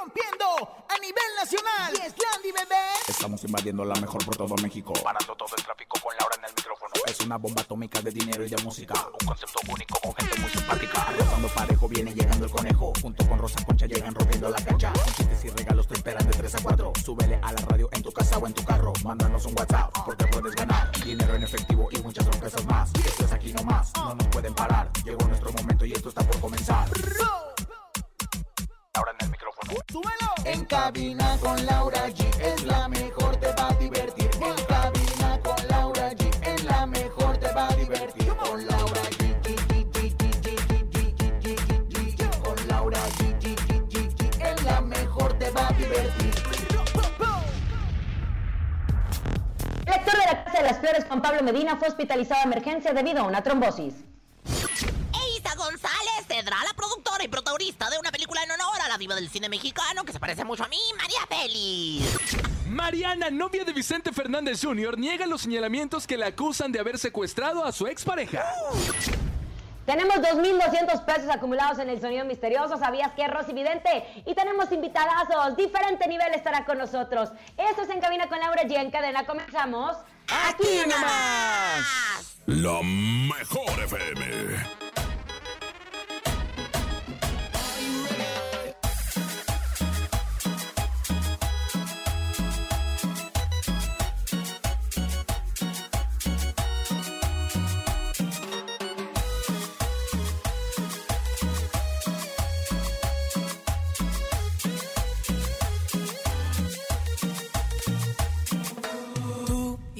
rompiendo a nivel nacional. Y es Landy, bebé. Estamos invadiendo la mejor por todo México. Parando todo el tráfico con Laura en el micrófono. Es una bomba atómica de dinero y de música. Un concepto único con gente muy simpática. Cuando parejo viene llegando el conejo. Junto con Rosa Concha llegan rompiendo la cancha. Con chistes y regalos te esperan de 3 a 4. Súbele a la radio en tu casa o en tu carro. Mándanos un WhatsApp porque puedes ganar. Dinero en efectivo y muchas sorpresas más. Esto es aquí nomás. No nos pueden parar. Llegó nuestro momento y esto está por comenzar. Laura en el micrófono. ¡Súbelo! En cabina con Laura G es la mejor, te va a divertir. En cabina con Laura G es la mejor, te va a divertir. Con Laura G. Con Laura G. Es la mejor, te va a divertir. De la Casa de las Flores, Juan Pablo Medina, fue hospitalizado a emergencia debido a una trombosis. Eiza González tendrá la y protagonista de una película en honor a la diva del cine mexicano que se parece mucho a mí, María Félix. Mariana, novia de Vicente Fernández Jr., niega los señalamientos que le acusan de haber secuestrado a su expareja. Tenemos 2.200 pesos acumulados en el sonido misterioso. ¿Sabías que Rosy Vidente? Y tenemos invitadazos. Diferente nivel estará con nosotros. Esto es En Cabina con Laura G. En cadena comenzamos. Aquí nomás. La mejor FM.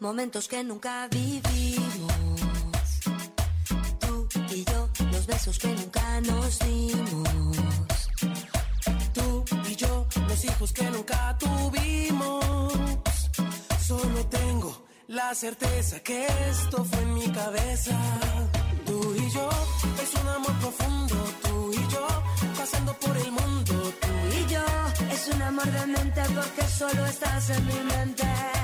Momentos que nunca vivimos. Tú y yo, los besos que nunca nos dimos. Tú y yo, los hijos que nunca tuvimos. Solo tengo la certeza que esto fue en mi cabeza. Tú y yo, es un amor profundo. Tú y yo, pasando por el mundo. Tú Y yo, es un amor de mente porque solo estás en mi mente.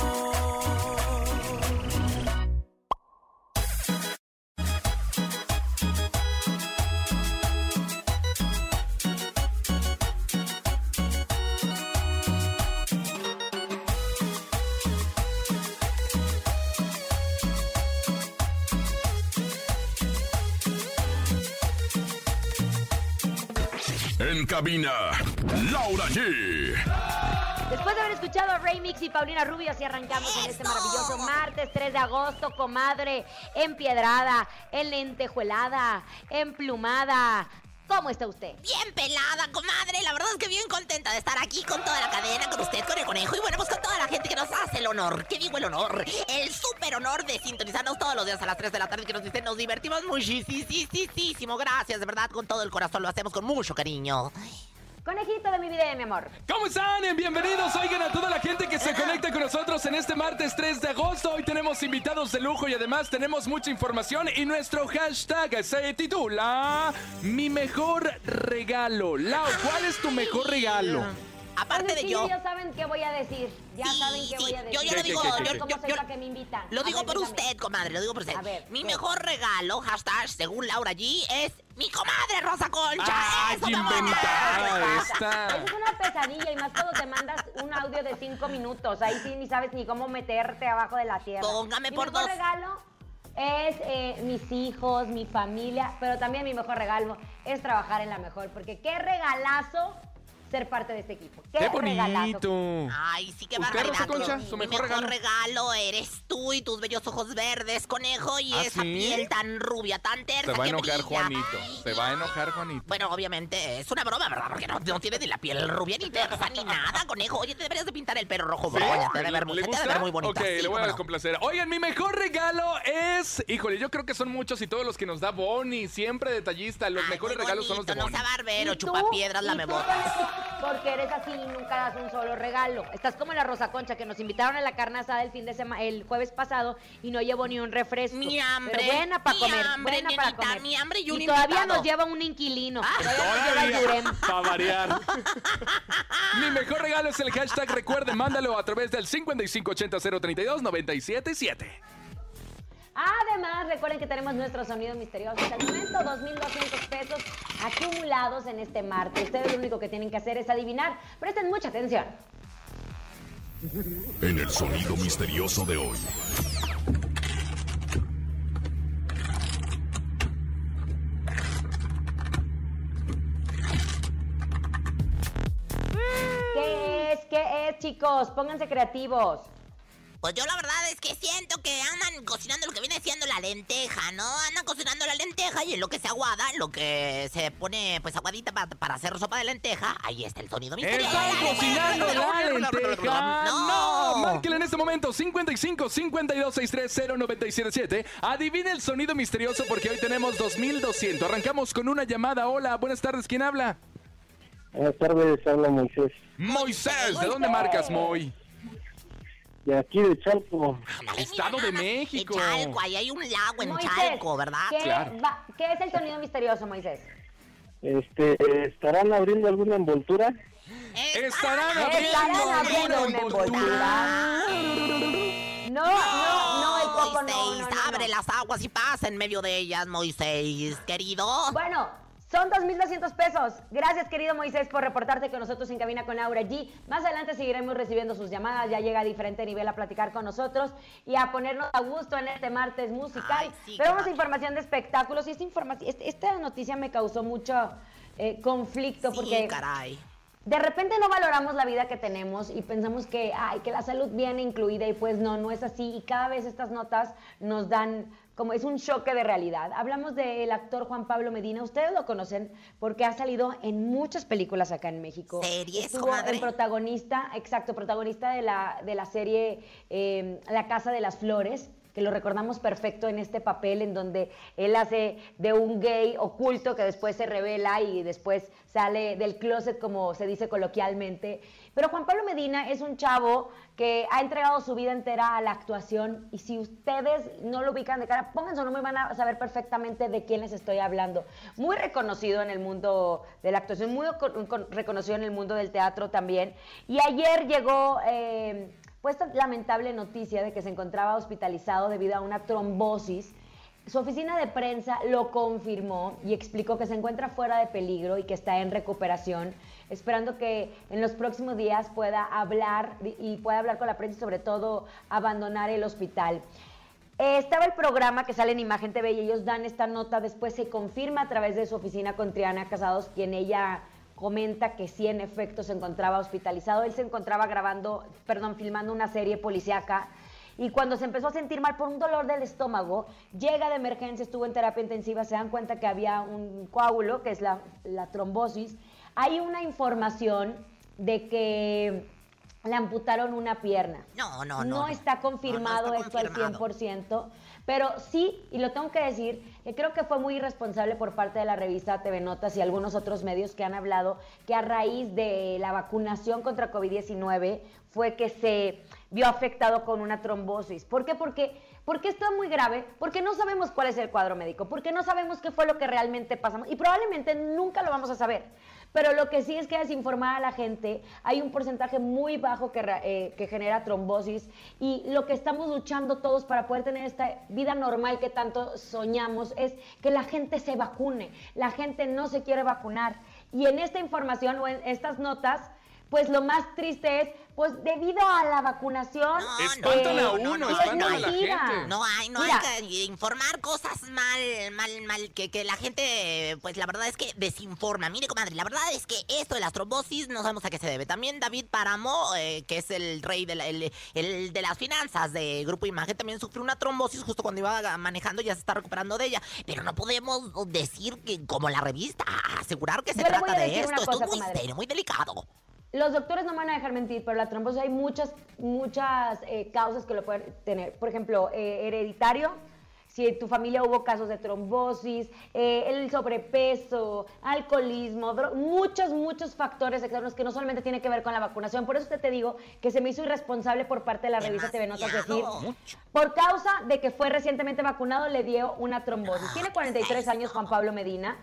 cabina, Laura G. Después de haber escuchado a Ray Mix y Paulina Rubio, así arrancamos en este maravilloso martes 3 de agosto, comadre, empiedrada, enlentejuelada, emplumada. ¿Cómo está usted? Bien pelada, comadre. La verdad es que bien contenta de estar aquí con toda la cadena, con usted, con el conejo y bueno, pues con toda la gente que nos hace el honor. ¿Qué digo el honor? El súper honor de sintonizarnos todos los días a las 3 de la tarde que nos dicen, nos divertimos muchísimo. Gracias, de verdad, con todo el corazón. Lo hacemos con mucho cariño. Conejito de mi vida y mi amor. ¿Cómo están? Bienvenidos, oigan a toda la gente que se conecta con nosotros en este martes 3 de agosto. Hoy tenemos invitados de lujo y además tenemos mucha información y nuestro hashtag se titula Mi mejor regalo. Lau, ¿cuál es tu mejor regalo? Aparte de yo. chiquillos saben qué voy a decir. Ya Sí, saben qué sí, voy a decir. yo- yo lo digo, ¿Cómo yo- soy yo- yo- para que me invitan? Lo A digo ver, por dígame. usted, comadre, lo digo por usted. A ver, mi mejor regalo, hashtag, según Laura G, es mi comadre Rosa Concha. ¡Ay, ¡Eso, amor! inventada Esa esta! es una pesadilla y más cuando te mandas un audio de cinco minutos. Ahí sí ni sabes ni cómo meterte abajo de la tierra. Póngame mi por mejor dos. regalo es eh, mis hijos, mi familia, pero también mi mejor regalo es trabajar en la mejor, porque qué regalazo ser parte de este equipo. Qué, ¡Qué regalazo. bonito! Ay, sí, qué ¿Usted, barbaridad. Rosa Concha, Mi su mi mejor regalo? regalo eres tú y tus bellos ojos verdes, conejo, y ¿Ah, esa sí? piel tan rubia, tan tersa Se va a que enojar brilla. Juanito. Se va a enojar Juanito. Bueno, obviamente es una broma, ¿verdad? Porque no, no tiene ni la piel rubia ni tersa ni nada, conejo. Oye, te deberías de pintar el pelo rojo, broña. Te debe ver, muy- ¿Le te debe gusta? ver muy bonita. Ok, sí, le voy a no. complacer. Oigan, mi mejor regalo es. Híjole, yo creo que son muchos y todos los que nos da Bonnie, siempre detallista. Los Ay, mejores regalos son los de Bonnie. No sea barbero, chupapiedras, ¿Y la mebotas. Porque eres así y nunca das un solo regalo. Estás como la Rosa Concha que nos invitaron a la carne asada el fin de semana, el jueves pasado y no llevó ni un refresco. Mi hambre, Pero buena para mi comer, hambre, buena para comer. mi hambre y un todavía invitado. nos lleva un inquilino. Ah, todavía. Para variar. Mi mejor regalo es el hashtag. Recuerden, mándalo a través del 5580-032-977. Además, recuerden que tenemos nuestro sonido misterioso. Hasta el momento, 2.200 pesos acumulados en este martes. Ustedes lo único que tienen que hacer es adivinar. Presten mucha atención. En el sonido misterioso de hoy. ¿Qué es? ¿Qué es, chicos? Pónganse creativos. Pues yo la verdad es que siento que andan cocinando lo que viene siendo la lenteja, ¿no? Andan cocinando la lenteja y en lo que se aguada, en lo que se pone pues aguadita pa- para hacer sopa de lenteja, ahí está el sonido misterioso. ¿Están cocinando la lenteja? No. Márquenle en este momento 55 52 630 977. Adivine el sonido misterioso porque hoy tenemos 2200. Arrancamos con una llamada. Hola, buenas tardes. ¿Quién habla? Buenas tardes, habla Moisés. Moisés. ¿De dónde marcas, Moy? De aquí de Chalco. Ándale, Estado de. México. En Chalco, ahí hay un lago en Moisés, Chalco, ¿verdad? ¿qué, Claro. va- ¿Qué es el sonido misterioso, Moisés? Este, ¿estarán abriendo alguna envoltura? Estarán Estarán abriendo abriendo alguna una envoltura. No, no, no, el coco no, no, Moisés, no, no. abre las aguas y pasa en medio de ellas, Moisés, querido. Bueno, son 2.200 pesos. Gracias, querido Moisés, por reportarte con nosotros en Cabina con Laura G. Más adelante seguiremos recibiendo sus llamadas. Ya llega a diferente nivel a platicar con nosotros y a ponernos a gusto en este martes musical. Ay, sí, Pero vamos a información de espectáculos y esta, información, este- esta noticia me causó mucho eh, conflicto Sí, porque... caray. De repente no valoramos la vida que tenemos y pensamos que, ay, que la salud viene incluida y pues no, no es así. Y cada vez estas notas nos dan como es un choque de realidad. Hablamos del actor Juan Pablo Medina. Ustedes lo conocen porque ha salido en muchas películas acá en México. ¿Series, Estuvo comadre? en protagonista, exacto, protagonista de la, de la serie eh, La Casa de las Flores que lo recordamos perfecto en este papel en donde él hace de un gay oculto que después se revela y después sale del closet como se dice coloquialmente. Pero Juan Pablo Medina es un chavo que ha entregado su vida entera a la actuación y si ustedes no lo ubican de cara, pongan su nombre y van a saber perfectamente de quién les estoy hablando. Muy reconocido en el mundo de la actuación, muy con- con- reconocido en el mundo del teatro también. Y ayer llegó... eh, pues esta lamentable noticia de que se encontraba hospitalizado debido a una trombosis. Su oficina de prensa lo confirmó y explicó que se encuentra fuera de peligro y que está en recuperación, esperando que en los próximos días pueda hablar y pueda hablar con la prensa y sobre todo abandonar el hospital. Eh, estaba el programa que sale en Imagen TV y ellos dan esta nota, después se confirma a través de su oficina con Triana Casados, quien ella comenta que sí en efecto se encontraba hospitalizado. Él se encontraba grabando, perdón, filmando una serie policíaca y cuando se empezó a sentir mal por un dolor del estómago, llega de emergencia, estuvo en terapia intensiva, se dan cuenta que había un coágulo, que es la, la trombosis. Hay una información de que le amputaron una pierna. No, no, no. No está confirmado No, no está esto al confirmado. 100%, pero sí, y lo tengo que decir, que creo que fue muy irresponsable por parte de la revista TV Notas y algunos otros medios que han hablado que a raíz de la vacunación contra COVID-19 fue que se vio afectado con una trombosis. ¿Por qué? Porque, porque esto es muy grave, porque no sabemos cuál es el cuadro médico, porque no sabemos qué fue lo que realmente pasamos y probablemente nunca lo vamos a saber. Pero lo que sí es que desinformar a la gente, hay un porcentaje muy bajo que, eh, que genera trombosis y lo que estamos luchando todos para poder tener esta vida normal que tanto soñamos es que la gente se vacune. La gente no se quiere vacunar. Y en esta información o en estas notas, pues lo más triste es, pues debido a la vacunación... No, Espantan no, a no, uno, no, espantan no, a la gente. No hay, no Mira. hay que informar cosas mal, mal, mal, que, que la gente, pues la verdad es que desinforma. Mire, comadre, la verdad es que esto de las trombosis no sabemos a qué se debe. También David Páramo, eh, que es el rey de, la- el, el de las finanzas de Grupo Imagen, también sufrió una trombosis justo cuando iba manejando, ya se está recuperando de ella. Pero no podemos decir que, como la revista, asegurar que se Yo trata de esto. una Esto cosa, es muy serio, muy delicado. Los doctores no me van a dejar mentir, pero la trombosis hay muchas, muchas eh, causas que lo pueden tener. Por ejemplo, eh, hereditario, si en tu familia hubo casos de trombosis, eh, el sobrepeso, alcoholismo, muchos, muchos factores externos que no solamente tienen que ver con la vacunación. Por eso te, te digo que se me hizo irresponsable por parte de la revista TV Notas decir, por causa de que fue recientemente vacunado, le dio una trombosis. Tiene 43 años Juan Pablo Medina.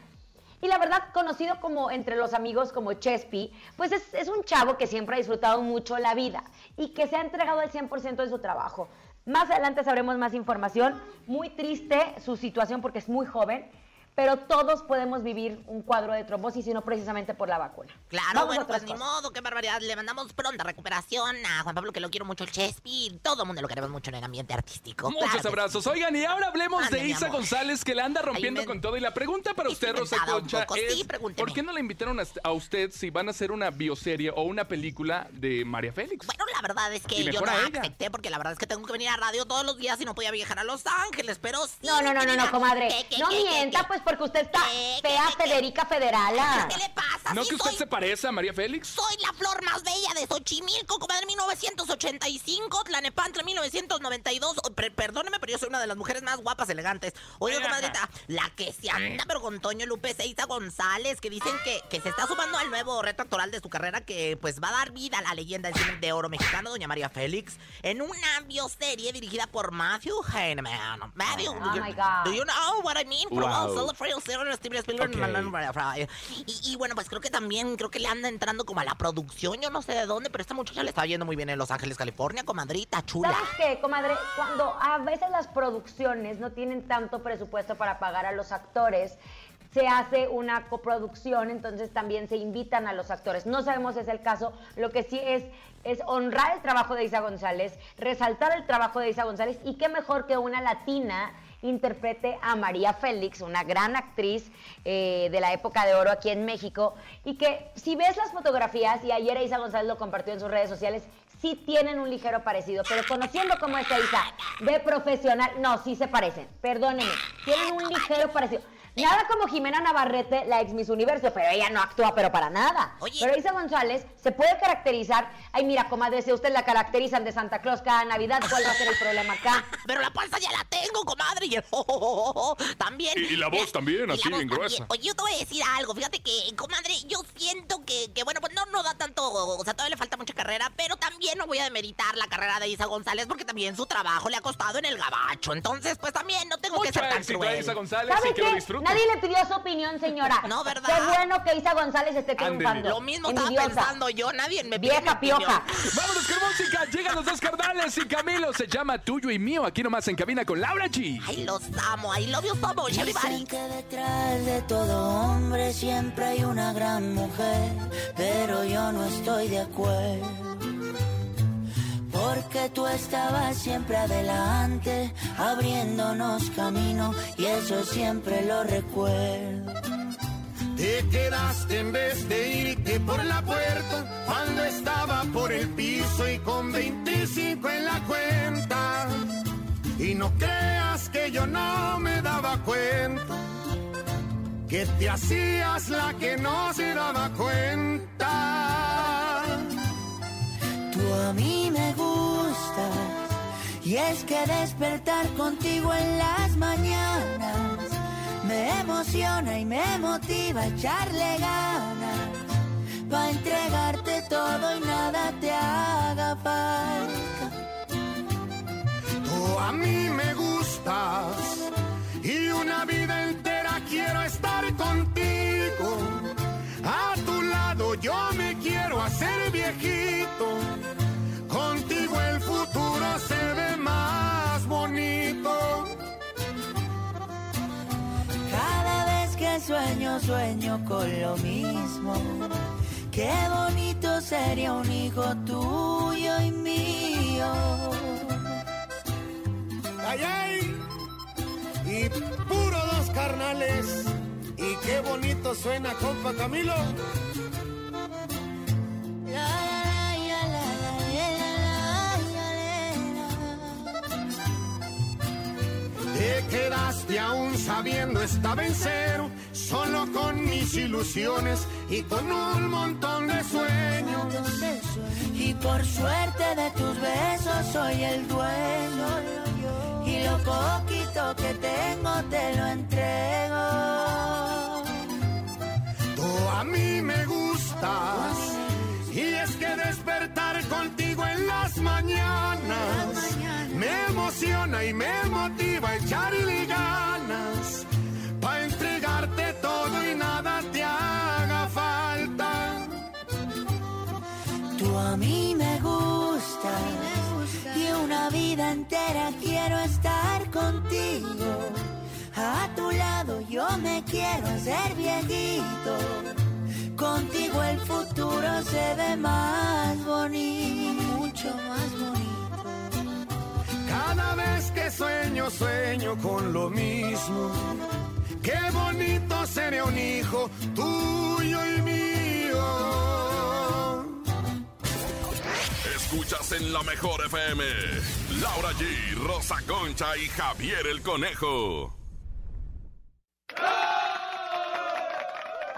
Y la verdad, conocido como entre los amigos como Chespi, pues es, es un chavo que siempre ha disfrutado mucho la vida y que se ha entregado al 100% de su trabajo. Más adelante sabremos más información. Muy triste su situación porque es muy joven, pero todos podemos vivir un cuadro de trombosis y no precisamente por la vacuna. Claro, Vamos a bueno, pues ni cosas. modo, qué barbaridad. Le mandamos pronta recuperación a Juan Pablo, que lo quiero mucho, el Chespi. Todo el mundo lo queremos mucho en el ambiente artístico. Muchos Claro abrazos. Oigan, y ahora hablemos Ande, de Isa amor. González, que la anda rompiendo con todo. Y la pregunta para usted, Rosa Concha, poco. es: Sí. ¿por qué no le invitaron a, usted si van a hacer una bioserie o una película de María Félix? Bueno, la verdad es que yo no acepté porque la verdad es que tengo que venir a radio todos los días y no podía viajar a Los Ángeles, pero sí. No, no, no, no, no, comadre. ¿Qué, qué, No qué, qué, mienta, qué? pues porque usted está ¿Qué, qué, fea, qué, qué? Federica Federala. ¿Qué le pasa? ¿No Sí que usted soy- se parece a María Félix? Soy la flor más bella de Xochimilco, comadre, 1985, Tlanepantla, 1992. Oh, per- perdóneme, pero yo soy una de las mujeres más guapas, elegantes. Oiga, comadrita, la que se anda, pero con Toño Lupe Seiza González, que dicen que, que se está sumando al nuevo reto actoral de su carrera, que pues va a dar vida a la leyenda del cine de oro mexicano, doña María Félix, en una bioserie dirigida por Matthew Heinemann. Matthew, Oh do you- my God. do you know what I mean? Wow. Y bueno, pues creo que también, creo que le anda entrando como a la producción, yo no sé de dónde, pero esta muchacha le está yendo muy bien en Los Ángeles, California, comadrita, chula. ¿Sabes qué, comadre? Cuando a veces las producciones no tienen tanto presupuesto para pagar a los actores, se hace una coproducción, entonces también se invitan a los actores. No sabemos si es el caso, lo que sí es es honrar el trabajo de Isa González, resaltar el trabajo de Isa González y qué mejor que una latina interprete a María Félix, una gran actriz eh, de la época de oro aquí en México, y que si ves las fotografías, y ayer Isa González lo compartió en sus redes sociales, sí tienen un ligero parecido, pero conociendo cómo es Isa de profesional, no, sí se parecen, perdónenme, tienen un ligero parecido. Nada como Jimena Navarrete, la ex Miss Universo, pero ella no actúa, pero para nada. Oye. Pero Isa González se puede caracterizar. Ay, mira, comadre, si usted la caracterizan de Santa Claus cada Navidad, ¿cuál va a ser el problema acá? Pero la panza ya la tengo, comadre, y el oh, oh, oh, oh, oh, también. Y- y la voz también, y así, voz también. gruesa. Oye, yo te voy a decir algo, fíjate que, comadre, yo siento que, que, bueno, pues no, no da tanto, o sea, todavía le falta mucha carrera, pero también no voy a demeritar la carrera de Isa González porque también su trabajo le ha costado en el gabacho, entonces, pues también no tengo que ser tan éxito a cruel. Isa González ¿Sabe y que lo disfrute. Nadie le pidió su opinión, señora. No, ¿verdad? Qué bueno que Isa González esté triunfando. Lo mismo estaba Envidiosa. pensando yo, nadie me pidió mi Vieja opinión. pioja. Vámonos con música. Llegan los dos carnales y Camilo se llama Tuyo y Mío. Aquí nomás en cabina con Laura G. Ay, los amo, I love you so much, everybody. Dicen que detrás de todo hombre siempre hay una gran mujer, pero yo no estoy de acuerdo. Porque tú estabas siempre adelante, abriéndonos camino, y eso siempre lo recuerdo. Te quedaste en vez de irte por la puerta cuando estaba por el piso y con 25 en la cuenta. Y no creas que yo no me daba cuenta que te hacías la que no se daba cuenta. Tú a mí me gustas. Y es que despertar contigo en las mañanas me emociona y me motiva a echarle ganas. Pa' entregarte todo y nada te haga falta. Tú a mí me gustas y una vida entera quiero sueño, sueño con lo mismo. Qué bonito sería un hijo tuyo y mío. Ay, ay. Y puro dos carnales. Y qué bonito suena, compa Camilo. Te quedaste aún sabiendo esta vencer, solo con mis ilusiones y con un montón de sueños. Y por suerte de tus besos soy el dueño. Y lo poquito que tengo te lo entrego. Tú a mí me gustas. Y es que despertar contigo en las mañanas emociona y me motiva a echarle ganas. Pa' entregarte todo y nada te haga falta. Tú a mí me gustas. Y una vida entera quiero estar contigo. A tu lado yo me quiero hacer viejito. Contigo el futuro se ve más bonito, mucho más bonito. Cada vez que sueño, sueño con lo mismo. Qué bonito sería un hijo tuyo y mío. Escuchas en la mejor FM. Laura G, Rosa Concha y Javier el Conejo.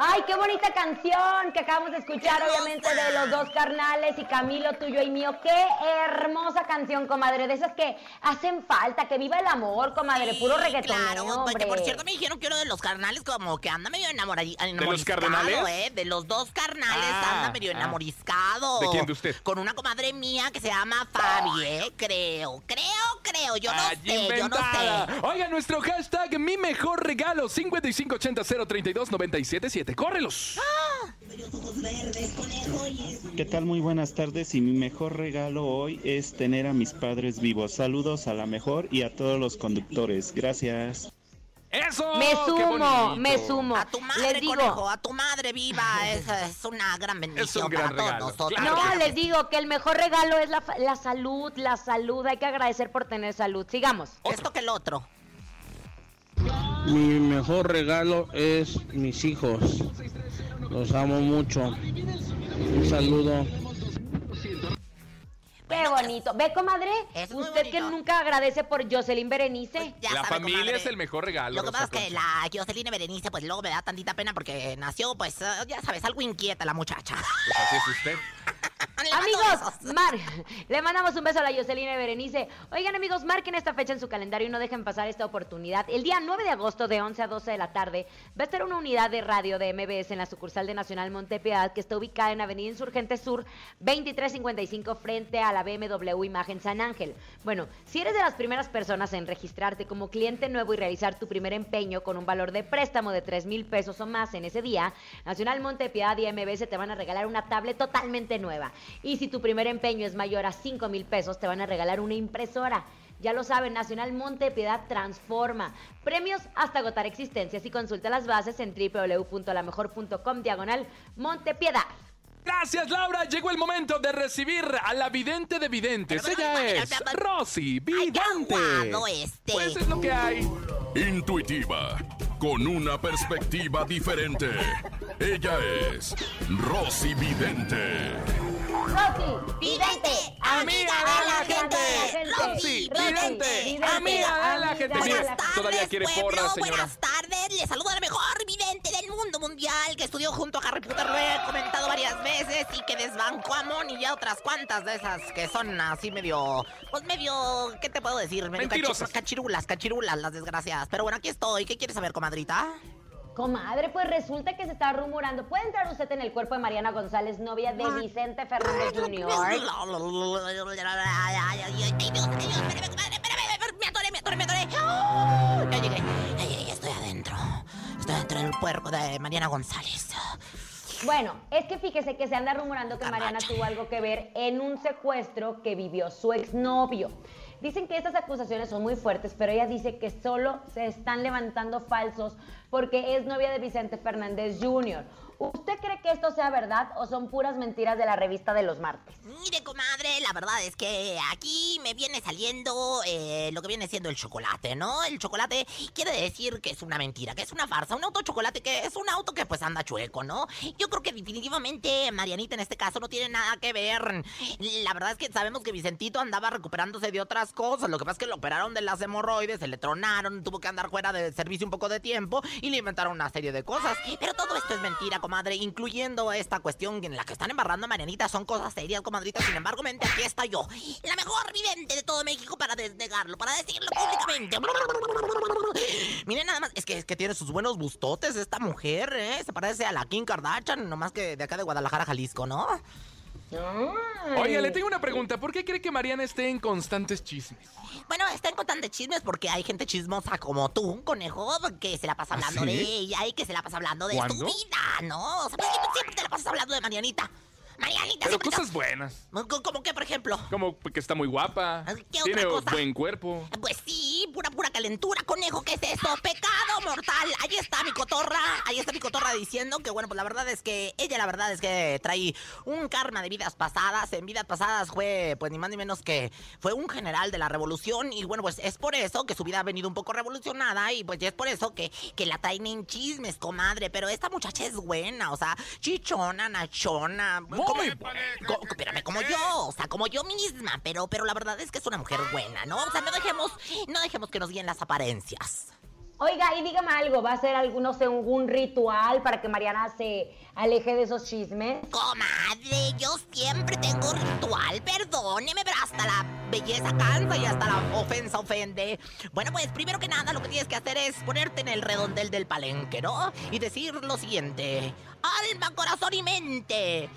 Ay, qué bonita canción que acabamos de escuchar, obviamente, de los dos carnales y Camilo, tuyo y mío. Qué hermosa canción, comadre. De esas que hacen falta, que viva el amor, comadre. Puro reggaetón. Claro, hombre. porque por cierto me dijeron que uno de los carnales como que anda medio enamorado. los cardenales? Eh, de los dos carnales Ah, anda medio ah. enamoriscado. ¿De quién, de usted? Con una comadre mía que se llama Fabi, ¿eh? Creo, creo, creo. Yo no Ay, sé, yo no inventada. sé. Oiga, nuestro hashtag mi mejor regalo 5580 032 977. ¡Córrelos! ¿Qué tal? Muy buenas tardes y mi mejor regalo hoy es tener a mis padres vivos. Saludos a la mejor y a todos los conductores. Gracias. ¡Eso! Me ¡Qué sumo, me sumo. A tu madre, Les digo, conejo, a tu madre viva. Es, es una gran bendición gran para todos nosotros. claro. no, les digo que el mejor regalo es la, fa- la salud, la salud. Hay que agradecer por tener salud. Sigamos. Esto que el otro. Mi mejor regalo es mis hijos. Los amo mucho. Un saludo. Qué bonito. ¿Ve, comadre? Es muy Usted que nunca agradece por Jocelyn Berenice. Ya La sabe, familia comadre. es el mejor regalo. Lo que pasa es que la Jocelyn Berenice, pues luego me da tantita pena porque nació, pues, eh, ya sabes, algo inquieta la muchacha. Pues así es usted. Amigos, mar, le mandamos un beso a la Jocelyn Berenice. Oigan, amigos, marquen esta fecha en su calendario y no dejen pasar esta oportunidad. El día 9 de agosto, de 11 a 12 de la tarde, va a estar una unidad de radio de MBS en la sucursal de Nacional Montepiedad, que está ubicada en Avenida Insurgente Sur, 2355, frente a la BMW Imagen San Ángel. Bueno, si eres de las primeras personas en registrarte como cliente nuevo y realizar tu primer empeño con un valor de préstamo de 3 mil pesos o más en ese día, Nacional Montepiedad y MBS te van a regalar una tablet totalmente nueva. Y si tu primer empeño es mayor a 5 mil pesos, te van a regalar una impresora. Ya lo saben, Nacional Montepiedad transforma. Premios hasta agotar existencias y consulta las bases en www.lamejor.com diagonal Montepiedad. Gracias, Laura. Llegó el momento de recibir a la vidente de videntes. Ella es Rosy Vidente. este. Pues es lo que hay. Intuitiva, con una perspectiva diferente. Ella es Rosy Vidente. Rosy, Vidente, amiga de la gente. Rosy, vidente, amiga de la gente. Mire, todavía quiere porras, señora. Buenas tardes, les saludo a la mejor vidente del mundo. mundial, que estudió junto a Harry Potter, lo he comentado varias veces, y que desbancó a Moni y a otras cuantas de esas que son así medio, pues medio, ¿qué te puedo decir? Medio cachi- Mentirosas. cachirulas, cachirulas, las desgraciadas. Pero bueno, aquí estoy. ¿Qué quieres saber, comadrita? Comadre, pues resulta que se está rumorando. ¿Puede entrar usted en el cuerpo de Mariana González, novia de Vicente Fernández Jr.? Me atoré, me atoré, me atoré. ¡Ah! Ya llegué, ya llegué, estoy adentro. Estoy dentro del cuerpo de Mariana González. Bueno, es que fíjese que se anda rumorando que Mariana tuvo algo que ver en un secuestro que vivió su exnovio. Dicen que estas acusaciones son muy fuertes, pero ella dice que solo se están levantando falsos porque es novia de Vicente Fernández Jr. ¿Usted cree que esto sea verdad o son puras mentiras de la revista de los martes? Mire, comadre, la verdad es que aquí me viene saliendo eh, lo que viene siendo el chocolate, ¿no? El chocolate quiere decir que es una mentira, que es una farsa. Un auto chocolate que es un auto que pues anda chueco, ¿no? Yo creo que definitivamente Marianita en este caso no tiene nada que ver. La verdad es que sabemos que Vicentito andaba recuperándose de otras cosas. Lo que pasa es que lo operaron de las hemorroides, se le tronaron, tuvo que andar fuera de servicio un poco de tiempo y le inventaron una serie de cosas. Pero todo esto es mentira, comadre, incluyendo esta cuestión en la que están embarrando a Marianita. Son cosas serias, comadrita. Sin embargo, mente, aquí está yo, la mejor vidente de todo México para desnegarlo, para decirlo públicamente. Miren nada más, es que, es que tiene sus buenos bustotes esta mujer, ¿eh? Se parece a la Kim Kardashian, nomás que de acá de Guadalajara, Jalisco, ¿no? Oiga, le tengo una pregunta. ¿Por qué cree que Mariana esté en constantes chismes? Bueno, están contando chismes porque hay gente chismosa como tú, conejo, que se la pasa hablando ¿Ah, de sí? ella y que se la pasa hablando de ¿Cuándo? su vida, ¿no? O sea, ¿por qué siempre te la pasas hablando de Marianita? Marianita, Pero cosas buenas. ¿Cómo que, por ejemplo? Como que está muy guapa. ¿Qué otra Tiene cosa? buen cuerpo. Pues sí, pura, pura calentura, conejo, ¿qué es eso? Pecado mortal. Ahí está mi cotorra, ahí está mi cotorra diciendo que, bueno, pues la verdad es que ella, la verdad es que trae un karma de vidas pasadas. En vidas pasadas fue, pues ni más ni menos que fue un general de la revolución. Y bueno, pues es por eso que su vida ha venido un poco revolucionada. Y pues ya es por eso que, que la traen en chismes, comadre. Pero esta muchacha es buena, o sea, chichona, nachona. Como- co- espérame, como yo, o sea, como yo misma, pero, pero la verdad es que es una mujer buena, ¿no? O sea, no dejemos, no dejemos que nos guíen las apariencias. Oiga, y dígame algo, ¿va a ser algún, algún ritual para que Mariana se aleje de esos chismes? Comadre, yo siempre tengo ritual, perdóneme, pero hasta la belleza cansa y hasta la ofensa ofende. Bueno, pues primero que nada lo que tienes que hacer es ponerte en el redondel del palenque, ¿no? Y decir lo siguiente. Alma, corazón y mente.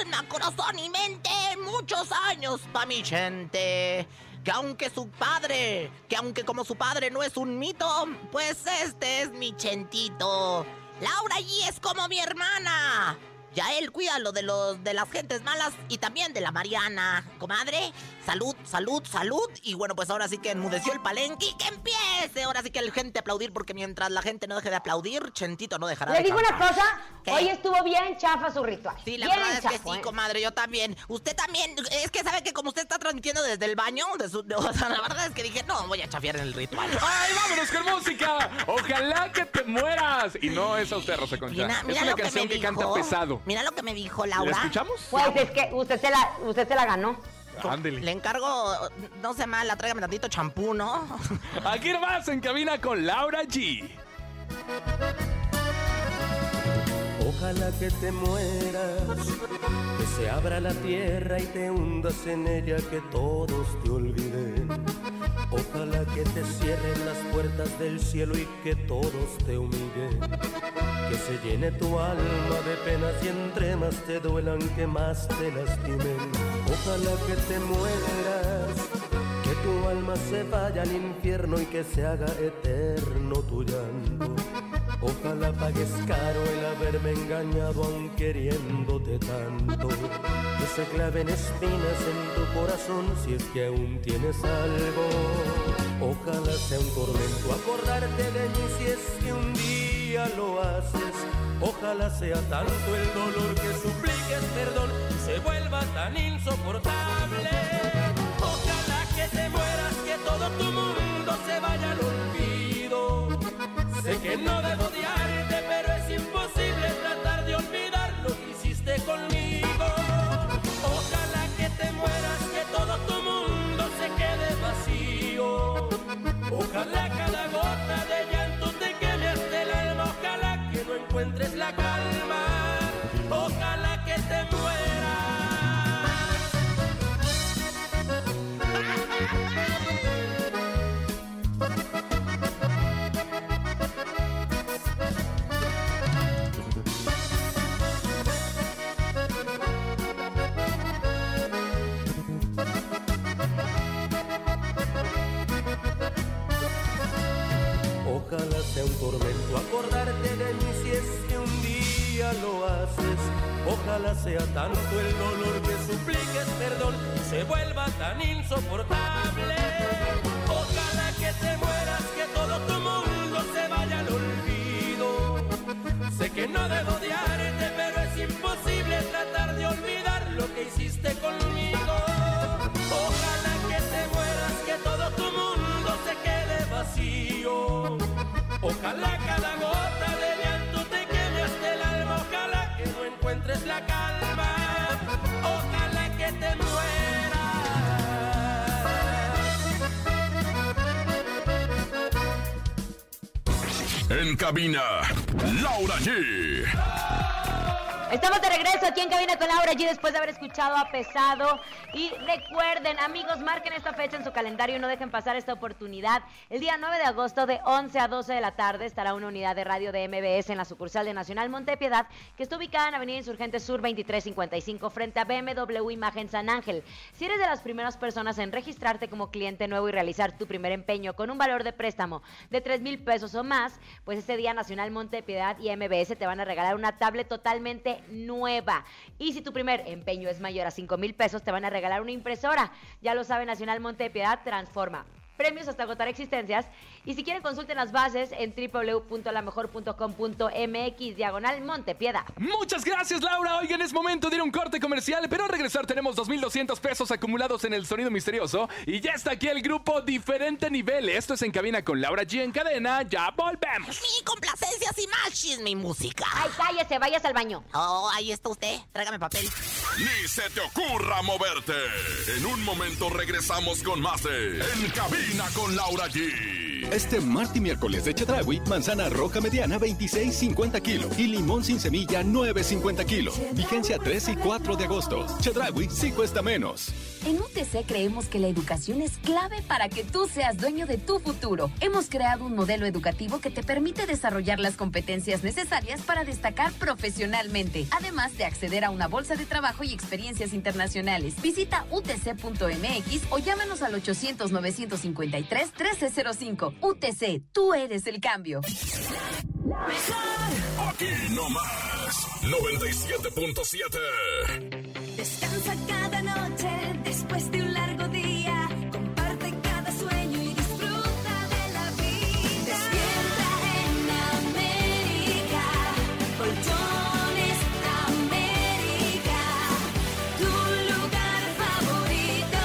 Alma, corazón y mente. Muchos años pa' mi gente. Que aunque su padre, que aunque como su padre no es un mito, pues este es mi chentito. Laura G es como mi hermana. Ya él cuida lo de los de las gentes malas y también de la Mariana. Comadre, salud, salud, salud. Y bueno, pues ahora sí que enmudeció el palenque y que empiece. Ahora sí que el gente aplaudir, porque mientras la gente no deje de aplaudir, Chentito no dejará Le de digo una cosa, ¿Qué? hoy estuvo bien chafa su ritual. Sí, la Bien verdad es que sí, ¿eh? comadre, yo también. Usted también, es que sabe que como usted está transmitiendo desde el baño, de su- o sea, la verdad es que dije, no, voy a chafiar en el ritual. ¡Ay, vámonos con música! ¡Ojalá que te mueras! Y no es a usted, Rosa Concha. Mira, mira es una lo que canción me que, canta dijo. pesado. Mira lo que me dijo ¿La Laura. escuchamos? Pues es que usted se la, usted se la ganó. Ándele. Le encargo, no sé mal, tráigame tantito champú, ¿no? Aquí nomás en cabina con Laura G. Ojalá que te mueras, que se abra la tierra y te hundas en ella, que todos te olviden. Ojalá que te cierren las puertas del cielo y que todos te humillen. Que se llene tu alma de penas y entre más te duelan, que más te lastimen. Ojalá que te mueras, que tu alma se vaya al infierno y que se haga eterno tu llanto. Ojalá pagues caro el haberme engañado aun queriéndote tanto. Que se claven espinas en tu corazón si es que aún tienes algo. Ojalá sea un tormento acordarte de mí si es que un día lo haces. Ojalá sea tanto el dolor que supliques perdón se vuelva tan insoportable. Ojalá que te mueras, que todo tu mundo se vaya al olvido. Sé que no debo odiarte, pero es imposible tratar de olvidar lo que hiciste conmigo. Ojalá que te mueras, que todo tu mundo se quede vacío. Ojalá cada gota de tormento acordarte de mí si es que un día lo haces. Ojalá sea tanto el dolor que supliques perdón y se vuelva tan insoportable. Ojalá que te mueras, que todo tu mundo se vaya al olvido. Sé que no debo odiarte, pero es imposible tratar de olvidar lo que hiciste conmigo. Ojalá cada gota de llanto te queme hasta el alma. Ojalá que no encuentres la calma. Ojalá que te mueras. En cabina, Laura G. Estamos de regreso aquí en Cabina con Laura G después de haber escuchado a Pesado. Y recuerden, amigos, marquen esta fecha en su calendario y no dejen pasar esta oportunidad. El día 9 de agosto de 11 a 12 de la tarde estará una unidad de radio de MBS en la sucursal de Nacional Montepiedad, que está ubicada en Avenida Insurgente Sur 2355 frente a BMW Imagen San Ángel. Si eres de las primeras personas en registrarte como cliente nuevo y realizar tu primer empeño con un valor de préstamo de 3 mil pesos o más, pues ese día Nacional Montepiedad y MBS te van a regalar una tablet totalmente nueva. Y si tu primer empeño es mayor a 5 mil pesos, te van a regalar una impresora. Ya lo sabe Nacional Montepiedad, transforma. Premios hasta agotar existencias. Y si quieren, consulten las bases en www.lamejor.com.mx, diagonal Montepiedad. Muchas gracias, Laura. Oigan, es momento de ir a un corte comercial, pero al regresar tenemos 2.200 pesos acumulados en el sonido misterioso. Y ya está aquí el grupo Diferente Nivel. Esto es En Cabina con Laura G en cadena. Ya volvemos. Sí, complacencias y más chisme y música. Ay, cállese, vayas al baño. Oh, ahí está usted. Tráigame papel. Ni se te ocurra moverte. En un momento regresamos con más de En Cabina con Laura G. Este martes miércoles de Chedraui, manzana roja mediana 26.50 kilos y limón sin semilla 9.50 kilos. Vigencia 3 y 4 de agosto. Chedraui sí cuesta menos. En UTC creemos que la educación es clave para que tú seas dueño de tu futuro. Hemos creado un modelo educativo que te permite desarrollar las competencias necesarias para destacar profesionalmente, además de acceder a una bolsa de trabajo y experiencias internacionales. Visita utc.mx o llámanos al 800-953-1305. UTC, tú eres el cambio. Aquí no más. 97.7. Descansa cada noche después de un largo día. Comparte cada sueño y disfruta de la vida. Despierta en América. Colchones América. Tu lugar favorito.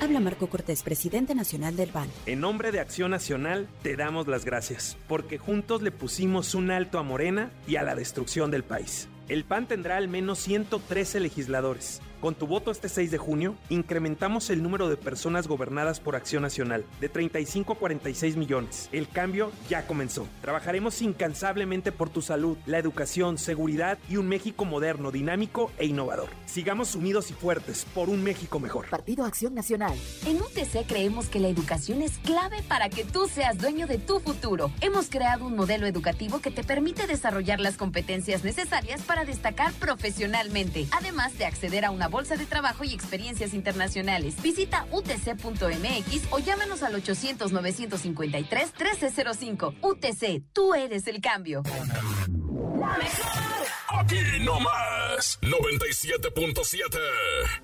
Habla Marco Cortés, presidente nacional del BAN. En nombre de Acción Nacional, te damos las gracias, porque juntos le pusimos un alto a Morena y a la destrucción del país. El PAN tendrá al menos 113 legisladores. Con tu voto este 6 de junio, incrementamos el número de personas gobernadas por Acción Nacional de 35 a 46 millones. El cambio ya comenzó. Trabajaremos incansablemente por tu salud, la educación, seguridad y un México moderno, dinámico e innovador. Sigamos unidos y fuertes por un México mejor. Partido Acción Nacional. En UTC creemos que la educación es clave para que tú seas dueño de tu futuro. Hemos creado un modelo educativo que te permite desarrollar las competencias necesarias para destacar profesionalmente, además de acceder a una bolsa de trabajo y experiencias internacionales. Visita utc.mx o llámanos al 800-953-1305. UTC, tú eres el cambio. Aquí no más. 97.7.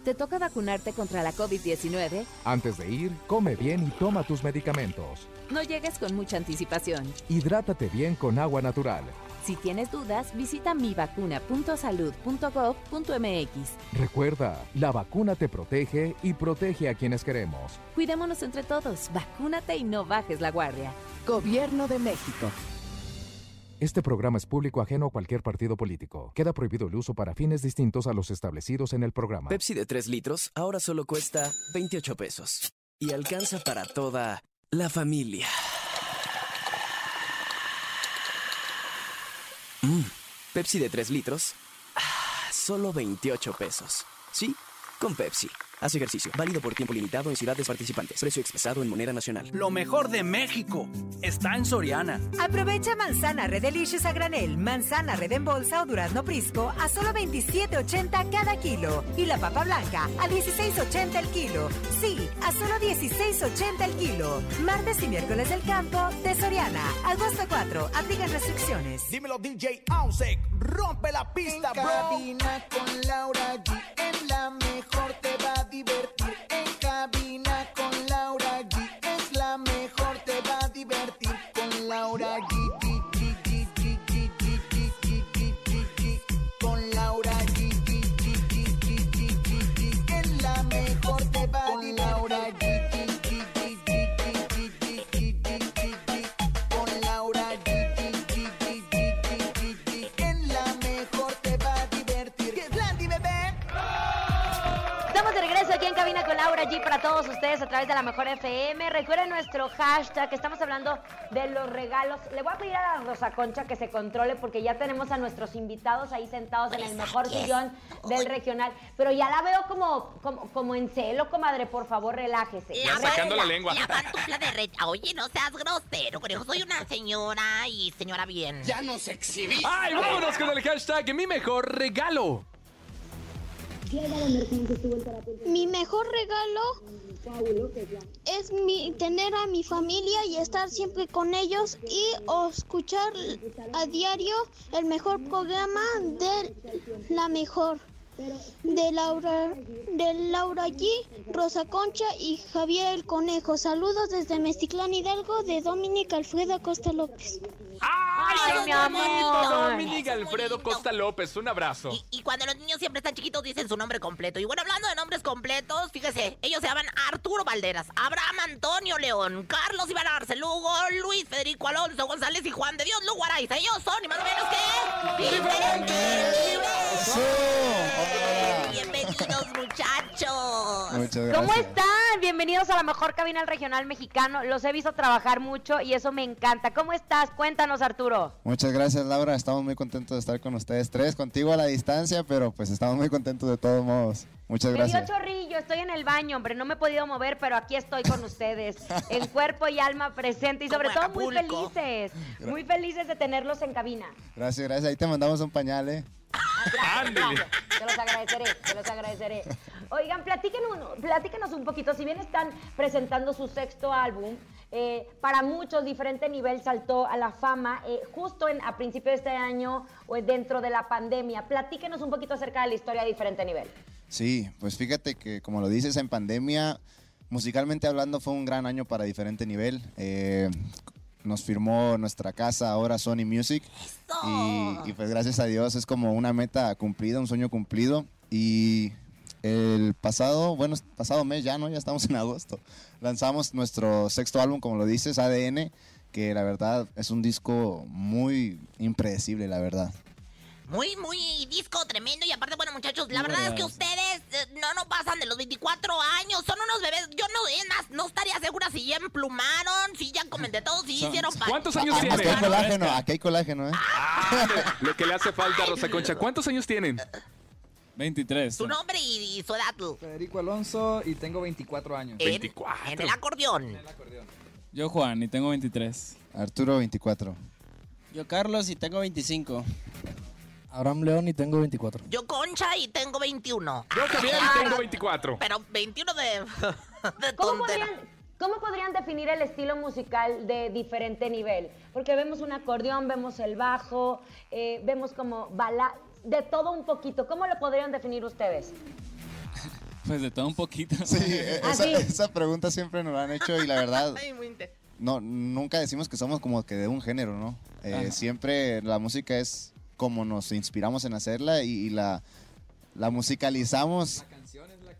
¿Te toca vacunarte contra la COVID-19? Antes de ir, come bien y toma tus medicamentos. No llegues con mucha anticipación. Hidrátate bien con agua natural. Si tienes dudas, visita mivacuna.salud.gov.mx. Recuerda, la vacuna te protege y protege a quienes queremos. Cuidémonos entre todos, vacúnate y no bajes la guardia. Gobierno de México. Este programa es público ajeno a cualquier partido político. Queda prohibido el uso para fines distintos a los establecidos en el programa. Pepsi de 3 litros ahora solo cuesta 28 pesos. Y alcanza para toda la familia. Mm, Pepsi de 3 litros. Ah, solo 28 pesos. Sí, con Pepsi. Haz ejercicio. Válido por tiempo limitado en ciudades participantes. Precio expresado en moneda nacional. Lo mejor de México está en Soriana. Aprovecha manzana Red Delicious a granel, manzana Red en bolsa o durazno Prisco a solo 27.80 cada kilo. Y la papa blanca a 16.80 el kilo. Sí, a solo 16.80 el kilo. Martes y miércoles del campo de Soriana. Agosto 4. Aplican restricciones. Dímelo DJ Ausek, rompe la pista, En bro. cabina con Laura G. En la mejor te divertido. Para todos ustedes a través de la Mejor FM. Recuerden nuestro hashtag, estamos hablando de los regalos. Le voy a pedir a la Rosa Concha que se controle porque ya tenemos a nuestros invitados ahí sentados en el mejor sillón del regional. Pero ya la veo como, como, como en celo, comadre. Por favor, relájese. Ya sacando la lengua. La pantufla de red. Oye, no seas grosero, conejo. Soy una señora y señora bien. Ya nos exhibí. ¡Ay, vámonos con el hashtag mi mejor regalo! Mi mejor regalo es mi, tener a mi familia y estar siempre con ellos y escuchar a diario el mejor programa de la mejor de Laura de Laura G, Rosa Concha y Javier el Conejo. Saludos desde Mezticlán Hidalgo de Dominic Alfredo Acosta López. ¡Ay, mi amor! Dominique Alfredo Costa López, un abrazo. Y cuando los niños siempre están chiquitos dicen su nombre completo. Y bueno, hablando de nombres completos, fíjese, ellos se llaman Arturo Valderas, Abraham Antonio León, Carlos Iván Arce Lugo, Luis Federico Alonso González y Juan de Dios Lugo Araiza. Ellos son ni más ni menos que... ¡Diferentes! Bienvenidos, muchachos. Muchas ¿Cómo gracias. están? Bienvenidos a la mejor cabina del regional mexicano. Los he visto trabajar mucho y eso me encanta. ¿Cómo estás? Cuéntanos, Arturo. Muchas gracias, Laura. Estamos muy contentos de estar con ustedes tres, contigo a la distancia, pero pues estamos muy contentos de todos modos. Muchas Me dio gracias. chorrillo, estoy en el baño, hombre, no me he podido mover, pero aquí estoy con ustedes, en cuerpo y alma presente y sobre todo muy felices, muy felices de tenerlos en cabina. Gracias, gracias. Ahí te mandamos un pañal, ¿eh? Gracias, Te los agradeceré, te los agradeceré. Oigan, platíquenos, platíquenos un poquito, si bien están presentando su sexto álbum, eh, para muchos diferente nivel saltó a la fama eh, justo en, a principio de este año o dentro de la pandemia. Platíquenos un poquito acerca de la historia de diferente nivel. Sí, pues fíjate que como lo dices, en pandemia, musicalmente hablando, fue un gran año para diferente nivel. Eh, nos firmó nuestra casa ahora Sony Music y, y pues gracias a Dios es como una meta cumplida, un sueño cumplido y el pasado, bueno, pasado mes ya, ¿no? Ya estamos en agosto. Lanzamos nuestro sexto álbum, como lo dices, ADN, que la verdad es un disco muy impredecible, la verdad. Muy, muy disco tremendo. Y aparte, bueno, muchachos, la verdad es que ustedes eh, no, no pasan de los 24 años. Son unos bebés. Yo no, es más, no estaría segura si ya emplumaron, si ya comenté todo, si Son- hicieron... ¿Cuántos años Aquí hay tienen? colágeno, aquí hay colágeno, ¿eh? Lo que le hace falta a Rosa Concha. ¿Cuántos años tienen? 23. Su nombre y, y su edad. Federico Alonso y tengo 24 años. En, en el acordeón. Yo Juan y tengo 23. Arturo 24. Yo Carlos y tengo 25. Abraham León y tengo 24. Yo Concha y tengo 21. Yo también Ah, tengo 24. Pero 21 de... de ¿Cómo podrían, ¿Cómo podrían definir el estilo musical de diferente nivel? Porque vemos un acordeón, vemos el bajo, eh, vemos como bala, de todo un poquito. ¿Cómo lo podrían definir ustedes? Pues de todo un poquito. Sí, Ah, esa, sí. esa pregunta siempre nos la han hecho y la verdad, Ay, muy no, nunca decimos que somos como que de un género, ¿no? Eh, siempre la música es como nos inspiramos en hacerla y, y la, la musicalizamos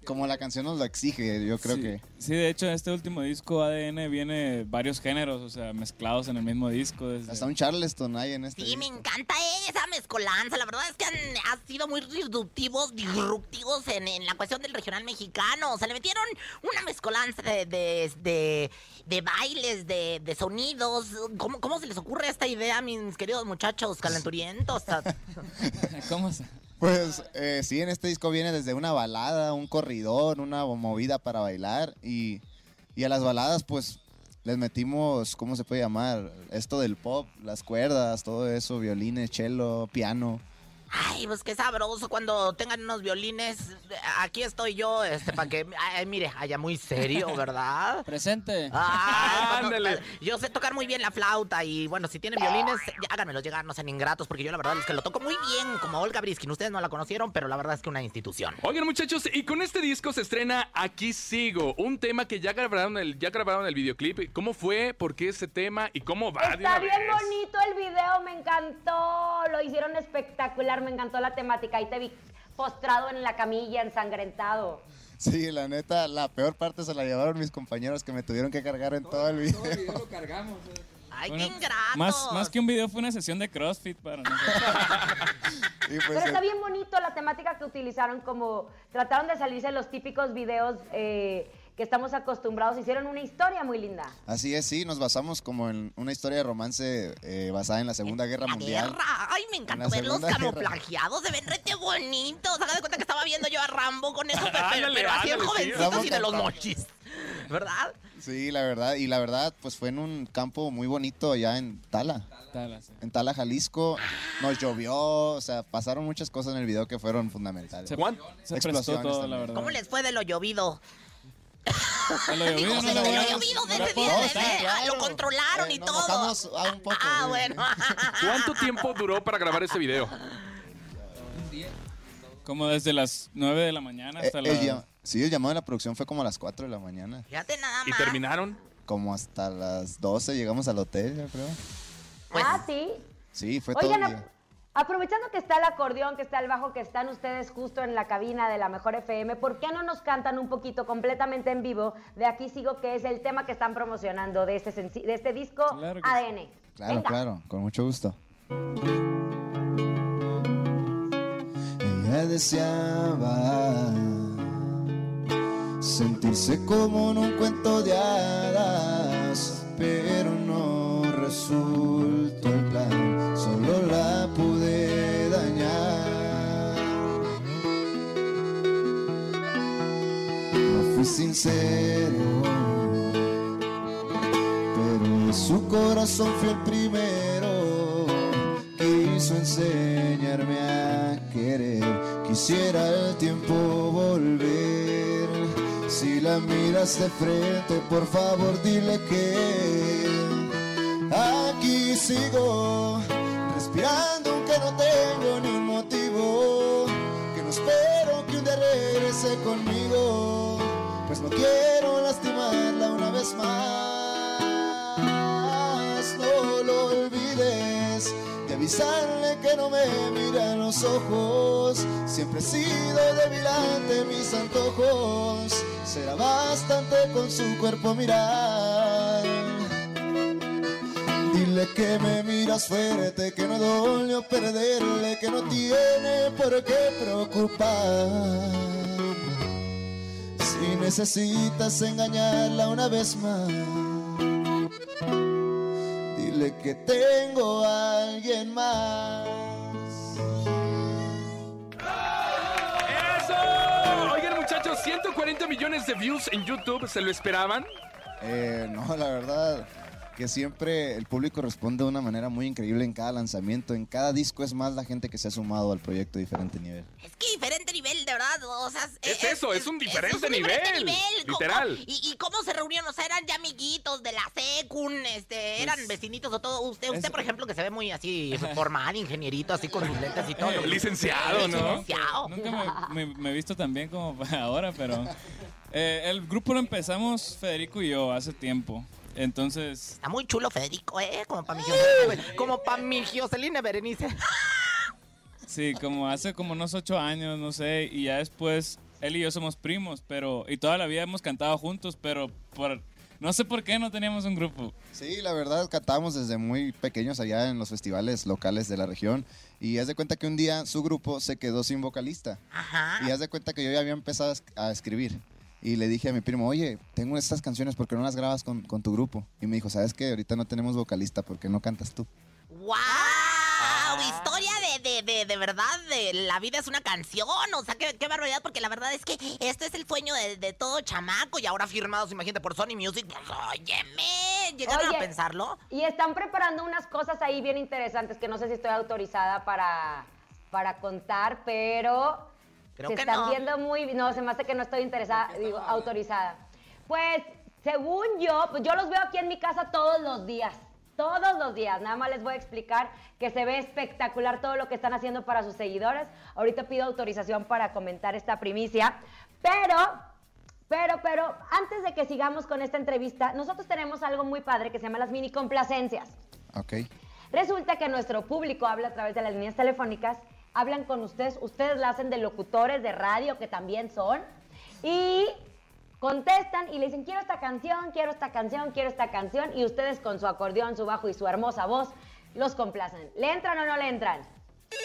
como la canción nos lo exige, yo creo sí, que... Sí, de hecho, este último disco ADN viene varios géneros, o sea, mezclados en el mismo disco. Desde... Hasta un Charleston hay en este Sí, me disco. encanta esa mezcolanza. La verdad es que han, han sido muy disruptivos, disruptivos en, en la cuestión del regional mexicano. O sea, le metieron una mezcolanza de, de, de- de bailes, de, de sonidos. ¿Cómo, ¿Cómo se les ocurre esta idea, mis queridos muchachos calenturientos? ¿Cómo se? Pues eh, sí, en este disco viene desde una balada, un corridón, una movida para bailar y, y a las baladas pues les metimos, ¿cómo se puede llamar? Esto del pop, las cuerdas, todo eso, violines, cello, piano. Ay, pues qué sabroso cuando tengan unos violines. Aquí estoy yo, este, para que. Ay, mire, haya muy serio, ¿verdad? Presente. Ah, Ándale. Yo sé tocar muy bien la flauta y bueno, si tienen violines, ya háganmelos llegar, no sean ingratos, porque yo la verdad es que lo toco muy bien, como Olga Briskin. Ustedes no la conocieron, pero la verdad es que una institución. Oigan, muchachos, y con este disco se estrena Aquí Sigo, un tema que ya grabaron el, ya grabaron el videoclip. ¿Cómo fue? ¿Por qué ese tema? ¿Y cómo va? Está bien vez? bonito el video, me encantó. Lo hicieron espectacular, me encantó la temática. Ahí te vi postrado en la camilla, ensangrentado. Sí, la neta, la peor parte se la llevaron mis compañeros que me tuvieron que cargar en todo el video. lo cargamos. Ay, Bueno, qué ingratos. Más, más que un video fue una sesión de CrossFit para nosotros. Y pues, Pero está eh, bien bonito la temática que utilizaron, como trataron de salirse de los típicos videos eh, que estamos acostumbrados. Hicieron una historia muy linda. Así es, sí, nos basamos como en una historia de romance eh, basada en la Segunda Guerra La Mundial. guerra. Ay, me encantó En verlos camuflajeados, se ven rete bonitos. Haga de cuenta que estaba viendo yo a Rambo con eso, pero, pero, Ándale, pero así el ándale, sí. jovencito y de los mochis. ¿Verdad? Sí, la verdad, y la verdad, pues fue en un campo muy bonito allá en Tala. Tala, sí. En Tala, Jalisco, nos llovió, o sea, pasaron muchas cosas en el video que fueron fundamentales. Se, ¿Cuán- se Explosiones todo, también. la verdad. ¿Cómo les fue de lo llovido? A lo llovido no voy a- controlaron Eh, y nos todo. ah, bueno. ¿Cuánto tiempo duró para grabar ese video? Como desde las 9 de la mañana Eh, hasta las... sí, el llamado de la producción fue como a las 4 de la mañana. Fíjate nada ¿Y más. terminaron? Como hasta las 12 llegamos al hotel, yo creo. Pues- ah, sí. Sí, fue Oigan, todo el día. Aprovechando que está el acordeón, que está el bajo, que están ustedes justo en la cabina de la Mejor FM, ¿por qué no nos cantan un poquito completamente en vivo de Aquí Sigo, que es el tema que están promocionando de este, de este disco Claro que sí. ADN? Claro, Venga. claro, con mucho gusto. Ella deseaba sentirse como en un cuento de hadas, pero no resultó pero su corazón fue el primero que hizo enseñarme a querer. Quisiera el tiempo volver. Si la miras de frente, por favor dile que aquí sigo, respirando aunque no tengo ni un motivo. Que no espero que un día regrese conmigo, pues no quiero lastimarla una vez más. No lo olvides de avisarle que no me mira a los ojos. Siempre he sido débil ante mis antojos. Será bastante con su cuerpo mirar. Dile que me miras fuerte, que no dolió perderle, que no tiene por qué preocupar. Si necesitas engañarla una vez más, dile que tengo a alguien más. ¡Eso! Oigan, muchachos, 140 millones de views en YouTube, ¿se lo esperaban? Eh, no, la verdad que siempre el público responde de una manera muy increíble en cada lanzamiento. En cada disco es más la gente que se ha sumado al proyecto a diferente nivel. Es que diferente nivel, de verdad. O sea, Es eso, es un diferente nivel, Co- literal. ¿Y, y cómo se reunieron? O sea, eran ya amiguitos de la secun, este, eran Pues, vecinitos o todo. Usted, usted es- por ejemplo, que se ve muy así formal, ingenierito, así con sus lentes y todo. Licenciado, ¿no? Licenciado. Nunca me, me- me he visto tan bien como ahora, pero... eh, el grupo lo empezamos Federico y yo hace tiempo. Entonces, Está muy chulo Federico, ¿eh? Como para mi como para mi Jocelyn Berenice. sí, como hace como unos ocho años, no sé, y ya después él y yo somos primos, pero... Y toda la vida hemos cantado juntos, pero por... No sé por qué no teníamos un grupo. Sí, la verdad cantábamos desde muy pequeños allá en los festivales locales de la región y haz de cuenta que un día su grupo se quedó sin vocalista Ajá. y haz de cuenta que yo ya había empezado a escribir y le dije a mi primo, oye, tengo estas canciones, ¿por qué no las grabas con, con tu grupo? Y me dijo, ¿sabes qué? Ahorita no tenemos vocalista, ¿por qué no cantas tú? ¡Wow! Historia de, de, de, de verdad de la vida es una canción. O sea, qué, qué barbaridad, porque la verdad es que este es el sueño de, de todo chamaco y ahora firmados, imagínate, por Sony Music. Pues, óyeme, ¿llegaron Oye, a pensarlo? Y están preparando unas cosas ahí bien interesantes que no sé si estoy autorizada para, para contar, pero Creo se que están no. viendo muy... No, se me hace que no estoy interesada, digo, autorizada. Pues, según yo, pues yo los veo aquí en mi casa todos los días. Todos los días. Nada más les voy a explicar que se ve espectacular todo lo que están haciendo para sus seguidores. Ahorita pido autorización para comentar esta primicia. Pero pero, pero, antes de que sigamos con esta entrevista, nosotros tenemos algo muy padre que se llama las mini complacencias. Ok. Resulta que nuestro público habla a través de las líneas telefónicas, hablan con ustedes, ustedes la hacen de locutores de radio, que también son, y contestan y le dicen, quiero esta canción, quiero esta canción, quiero esta canción, y ustedes con su acordeón, su bajo y su hermosa voz los complacen. ¿Le entran o no le entran?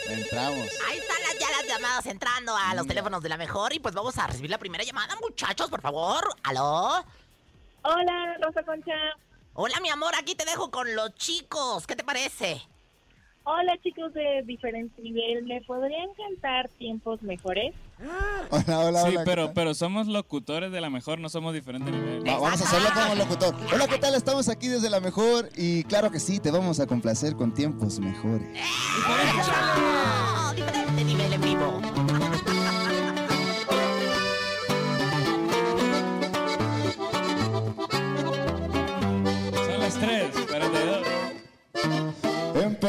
Entramos. Ahí están las- ya las llamadas entrando a los teléfonos de la mejor y pues vamos a recibir la primera llamada, muchachos, por favor. ¿Aló? Hola, Rosa Concha. Hola, mi amor, aquí te dejo con los chicos. ¿Qué te parece? Hola, chicos de diferente nivel. ¿Me podrían cantar tiempos mejores? Hola, hola, sí, hola. ¿qué pero, pero somos locutores de la mejor, no somos diferentes niveles. Va- vamos a hacerlo como locutor. Hola, ¿qué tal? Estamos aquí desde la mejor y claro que sí, te vamos a complacer con tiempos mejores. ¡Oh, diferente nivel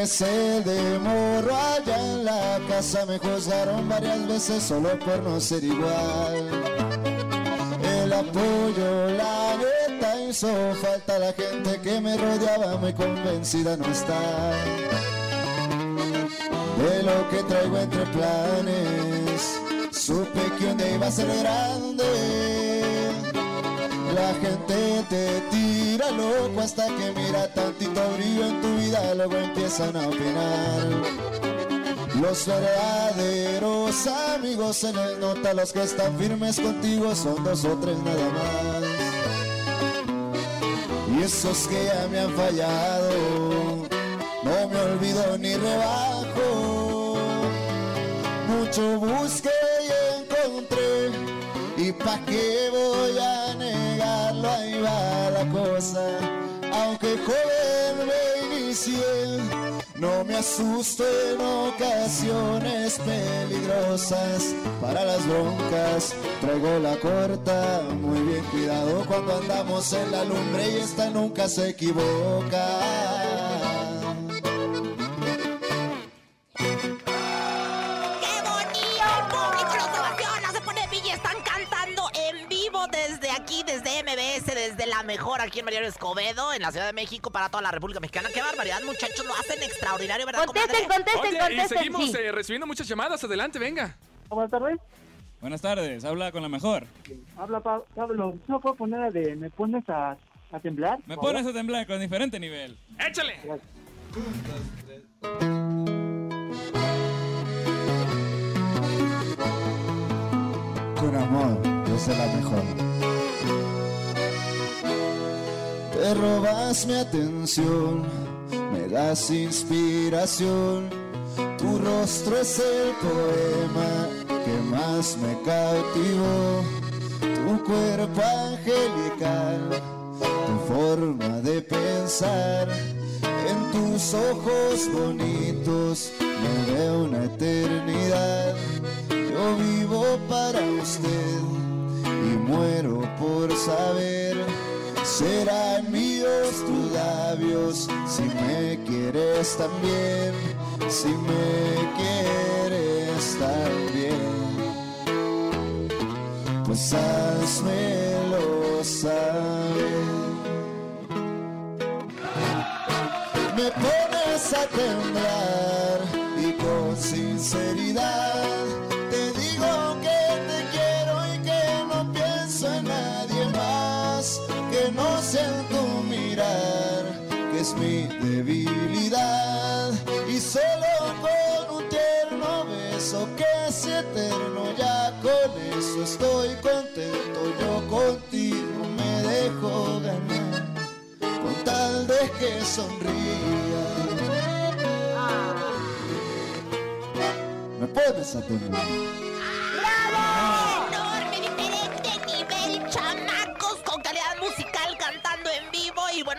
Empecé de morro allá en la casa, me juzgaron varias veces solo por no ser igual. El apoyo, la neta hizo falta, la gente que me rodeaba muy convencida no está. De lo que traigo entre planes, supe que un día iba a ser grande. La gente te tira loco hasta que mira tantito brillo en tu vida, luego empiezan a opinar. Los verdaderos amigos se les nota, los que están firmes contigo son dos o tres nada más. Y esos que ya me han fallado, no me olvido ni rebajo. Mucho busqué y encontré, y pa' qué voy a cosa. Aunque joven me no me asusto en ocasiones peligrosas. Para las broncas traigo la corta, muy bien cuidado cuando andamos en la lumbre y esta nunca se equivoca. Aquí en Mariano Escobedo, en la Ciudad de México, para toda la República Mexicana. ¡Qué barbaridad, muchachos! Lo hacen extraordinario, ¿verdad, Contesten, comadre? contesten, Oye, y contesten. seguimos sí. eh, recibiendo muchas llamadas. Adelante, venga. Buenas tardes. Buenas tardes, habla con la mejor. Habla Pa- Pablo. ¿No puedo poner la de me pones a, a temblar? Me por pones a temblar con diferente nivel. ¡Échale! Con amor, desde la mejor. Te robas mi atención, me das inspiración. Tu rostro es el poema que más me cautivó. Tu cuerpo angelical, tu forma de pensar. En tus ojos bonitos me veo una eternidad. Yo vivo para usted y muero por saber. Serán míos tus labios si me quieres también, si me quieres también. Pues házmelo saber. Me pones a temblar y con sinceridad debilidad y solo con un tierno beso que es eterno, ya con eso estoy contento, yo contigo me dejo ganar con tal de que sonría. esfuérzate, mujer. Enorme,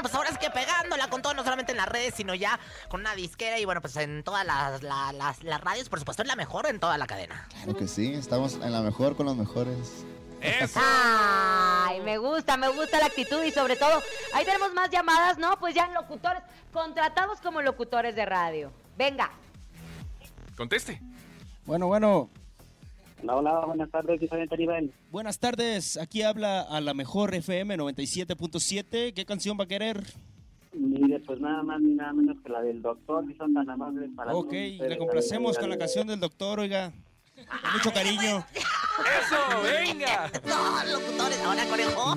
pues ahora es que pegándola con todo, no solamente en las redes, sino ya con una disquera. Y bueno, pues en todas las, la- las, las radios, por supuesto, es la mejor en toda la cadena. Claro que sí, estamos en la mejor con los mejores. ¡Eso! Ay, me gusta, me gusta la actitud y sobre todo, ahí tenemos más llamadas, ¿no? Pues ya locutores, contratados como locutores de radio. Venga. Conteste. Bueno, bueno. Hola, hola, buenas tardes, diferente nivel. Buenas tardes, aquí habla a la mejor FM 97.7. ¿Qué canción va a querer? Mire, pues nada más ni nada menos que la del doctor, si son tan amables para Ok, todos ustedes. le complacemos con la canción del doctor, oiga. Con mucho cariño. ¡Eso, venga! No, locutores, ahora conejo.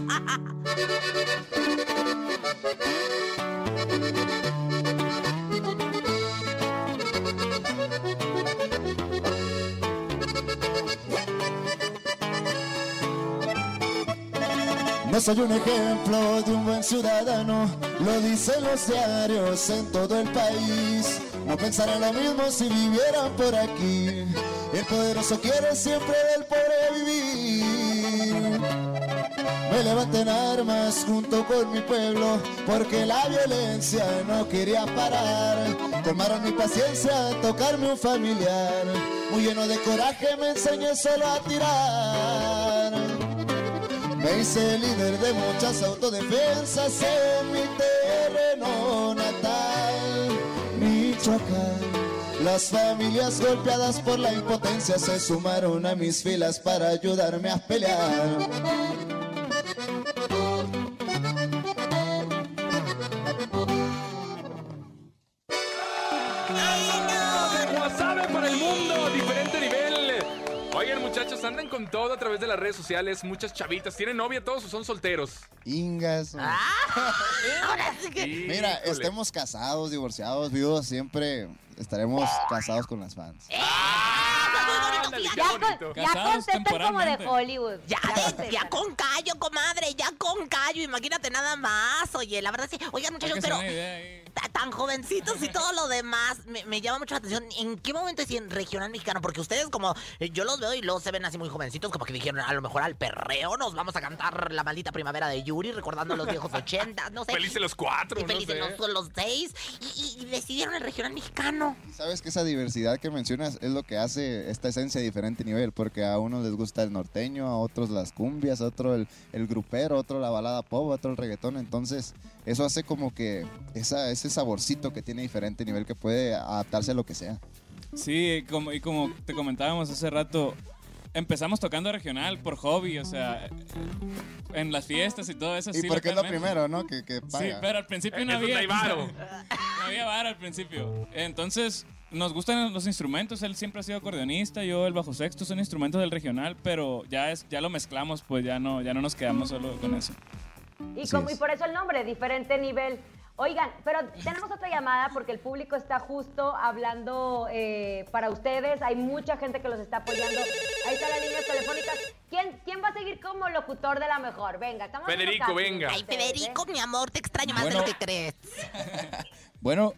No soy un ejemplo de un buen ciudadano, lo dicen los diarios en todo el país. No pensaré lo mismo si vivieran por aquí. El poderoso quiere siempre del pobre vivir. Me levanté en armas junto con mi pueblo, porque la violencia no quería parar. Colmaron mi paciencia a tocarme un familiar. Muy lleno de coraje me enseñé solo a tirar. Me hice líder de muchas autodefensas en mi terreno natal, Michoacán. Las familias golpeadas por la impotencia se sumaron a mis filas para ayudarme a pelear. Andan con todo a través de las redes sociales. Muchas chavitas. ¿Tienen novia todos o son solteros? Ingas. Que. Mira, Híjole. estemos casados, divorciados, vivos, siempre estaremos casados con las fans. Ándale, qué Ya, con- bonito. ya contestan como de Hollywood. Ya, ya, ya con callo, comadre, ya con callo, imagínate nada más. Oye, la verdad sí. Oigan, muchachos, pero tan jovencitos y todo lo demás, me, me llama mucho la atención. ¿En qué momento es en regional mexicano? Porque ustedes, como eh, yo los veo y luego se ven así muy jovencitos, como que dijeron, a lo mejor al perreo nos vamos a cantar la maldita primavera de Yuri, recordando los viejos 80, no sé. Felices los cuatro, Y no felices sé. los, los seis. Y, y- y decidieron el regional mexicano. Sabes que esa diversidad que mencionas es lo que hace esta esencia de diferente nivel, porque a unos les gusta el norteño, a otros las cumbias, a otro el, el grupero, a otro la balada pop, a otro el reggaetón. Entonces, eso hace como que esa, ese saborcito que tiene diferente nivel que puede adaptarse a lo que sea. Sí, como, y como te comentábamos hace rato, empezamos tocando regional por hobby, o sea, en las fiestas y todo eso. Y sí, porque es lo primero, ¿no? Que, que Sí, pero al principio no había. varo. No había varo al principio. Entonces, nos gustan los instrumentos. Él siempre ha sido acordeonista, yo el bajo sexto son instrumentos del regional, pero ya es ya lo mezclamos, pues ya no ya no nos quedamos solo con eso. Y, como, y por eso el nombre, diferente nivel. Oigan, pero tenemos otra llamada porque el público está justo hablando eh, para ustedes. Hay mucha gente que los está apoyando. Ahí están las líneas telefónicas. ¿Quién, ¿Quién va a seguir como locutor de la mejor? Venga, estamos en Federico, venga. Ay, ustedes, ¿eh? Federico, mi amor, te extraño más Bueno. de lo que crees. Bueno,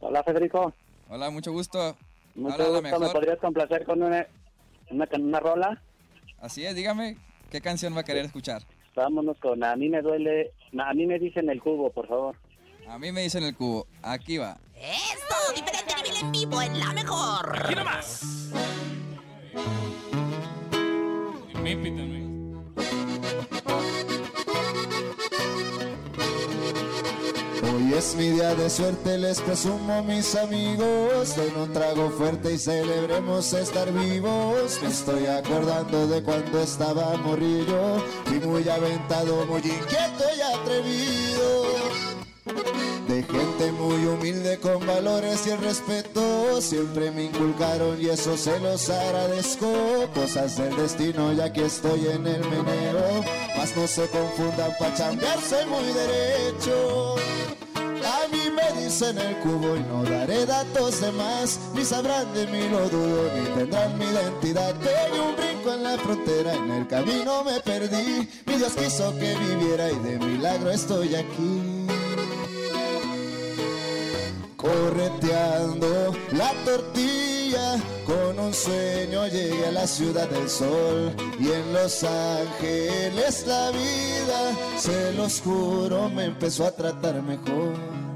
Hola, Federico. hola, mucho gusto. Mucho Habla la gusto, ¿me mejor. podrías complacer con una, una, con una rola? Así es, dígame, ¿qué canción va a querer escuchar? Vámonos con A mí me duele, a mí me dicen el cubo, por favor. A mí me dicen el cubo. Aquí va. Eso, diferente nivel en vivo, en la mejor. Aquí nomás. Y Hoy es mi día de suerte, les presumo mis amigos. Den un trago fuerte y celebremos estar vivos. Me estoy acordando de cuando estaba morrillo. Fui muy aventado, muy inquieto y atrevido. De gente muy humilde con valores y el respeto Siempre me inculcaron y eso se los agradezco Cosas del destino ya que estoy en el meneo Mas no se confundan pa' chambear soy muy derecho me dicen el cubo y no daré datos de más Ni sabrán de mí lo dudo, ni tendrán mi identidad Pegué un brinco en la frontera, en el camino me perdí Mi Dios quiso que viviera y de milagro estoy aquí correteando la tortilla. Con un sueño llegué a la ciudad del sol y en Los Ángeles la vida, se los juro, me empezó a tratar mejor.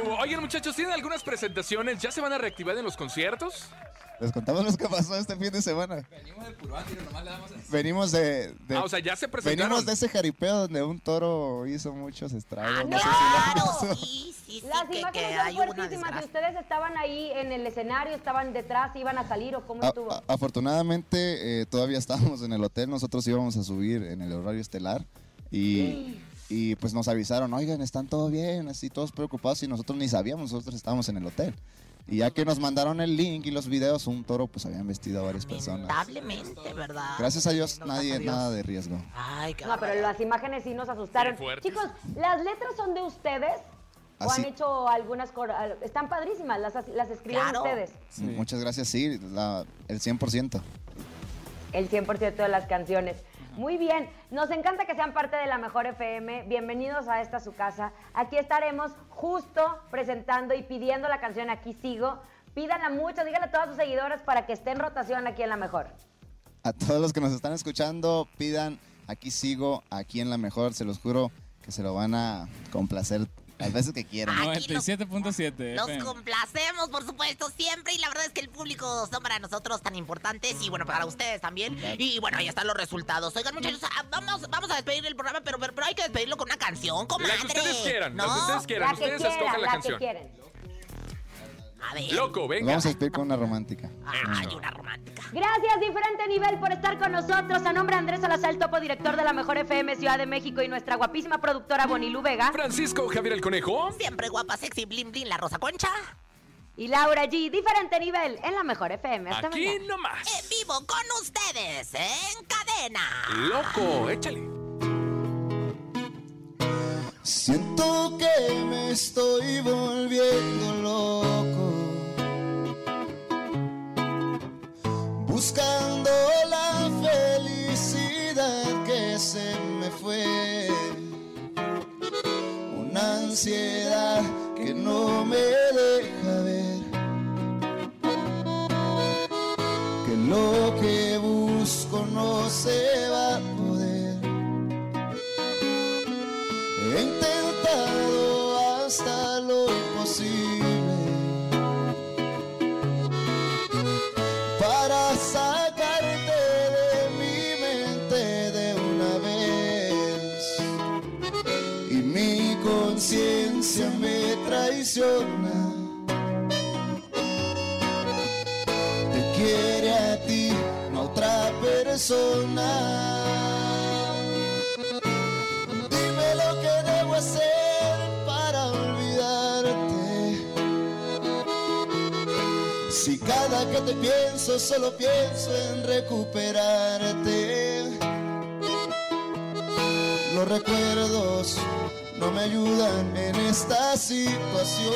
Cubo. Oigan, muchachos, ¿tienen algunas presentaciones? ¿Ya se van a reactivar en los conciertos? Les contamos lo que pasó este fin de semana. Venimos del Puruándiro, nomás le damos así. Venimos de, de- Ah, o sea, ya se presentaron. venimos de ese jaripeo donde un toro hizo muchos estragos. no sé si Claro, sí, sí, sí, Las que, imágenes que son fuertísimas. ¿Y desgracia. ustedes estaban ahí en el escenario, estaban detrás, iban a salir o cómo A- estuvo? a- afortunadamente eh, todavía estábamos en el hotel, nosotros íbamos a subir en el horario estelar y, y pues nos avisaron, oigan, están todo bien, así todos preocupados y nosotros ni sabíamos, nosotros estábamos en el hotel. Y ya que nos mandaron el link y los videos, un toro pues habían vestido a varias personas. Lamentablemente, ¿verdad? Gracias a Dios, nadie, Dios. nada de riesgo. Ay, qué No, pero las imágenes sí nos asustaron. Chicos, ¿las letras son de ustedes? ¿O Así- han hecho algunas? Están padrísimas, las, las escribieron Claro. ustedes. Muchas gracias, sí, la- el 100%. El 100% de las canciones. Muy bien, nos encanta que sean parte de la Mejor FM. Bienvenidos a esta su casa. Aquí estaremos justo presentando y pidiendo la canción Aquí sigo. Pídanla mucho, díganle a todas sus seguidoras para que esté en rotación aquí en la Mejor. A todos los que nos están escuchando, pidan, aquí sigo, aquí en la mejor, se los juro que se lo van a complacer las veces que quieran. 97.7 Los FM. complacemos, por supuesto, siempre. Y la verdad es que el público son para nosotros tan importantes y bueno, para ustedes también. Y bueno, ahí están los resultados. Oigan, muchachos, ah, vamos, vamos a despedir el programa, pero, pero, pero hay que despedirlo con una canción, comadre. La que ustedes quieran, la ¿No? que ustedes quieran. La que ustedes quieran, escojan la, la canción. que quieren. A ver. Loco, venga. vamos a despedir con una romántica. Ay, una romántica. Gracias, diferente nivel, por estar con nosotros. A nombre de Andrés Salazar, el topo director de la Mejor FM Ciudad de México y nuestra guapísima productora Bonilu Vega. Francisco Javier el Conejo. Siempre guapa, sexy, blin, blin, la rosa concha. Y Laura G, diferente nivel, en la Mejor FM. Hasta Aquí mañana. nomás. En vivo con ustedes, en cadena. Loco, échale. Siento que me estoy volviendo loco. Ansiedad te pienso solo pienso en recuperarte. Los recuerdos no me ayudan en esta situación.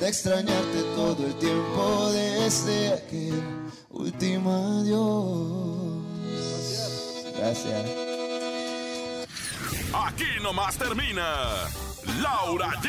De extrañarte todo el tiempo desde aquel último adiós. Gracias. Aquí nomás termina Laura G,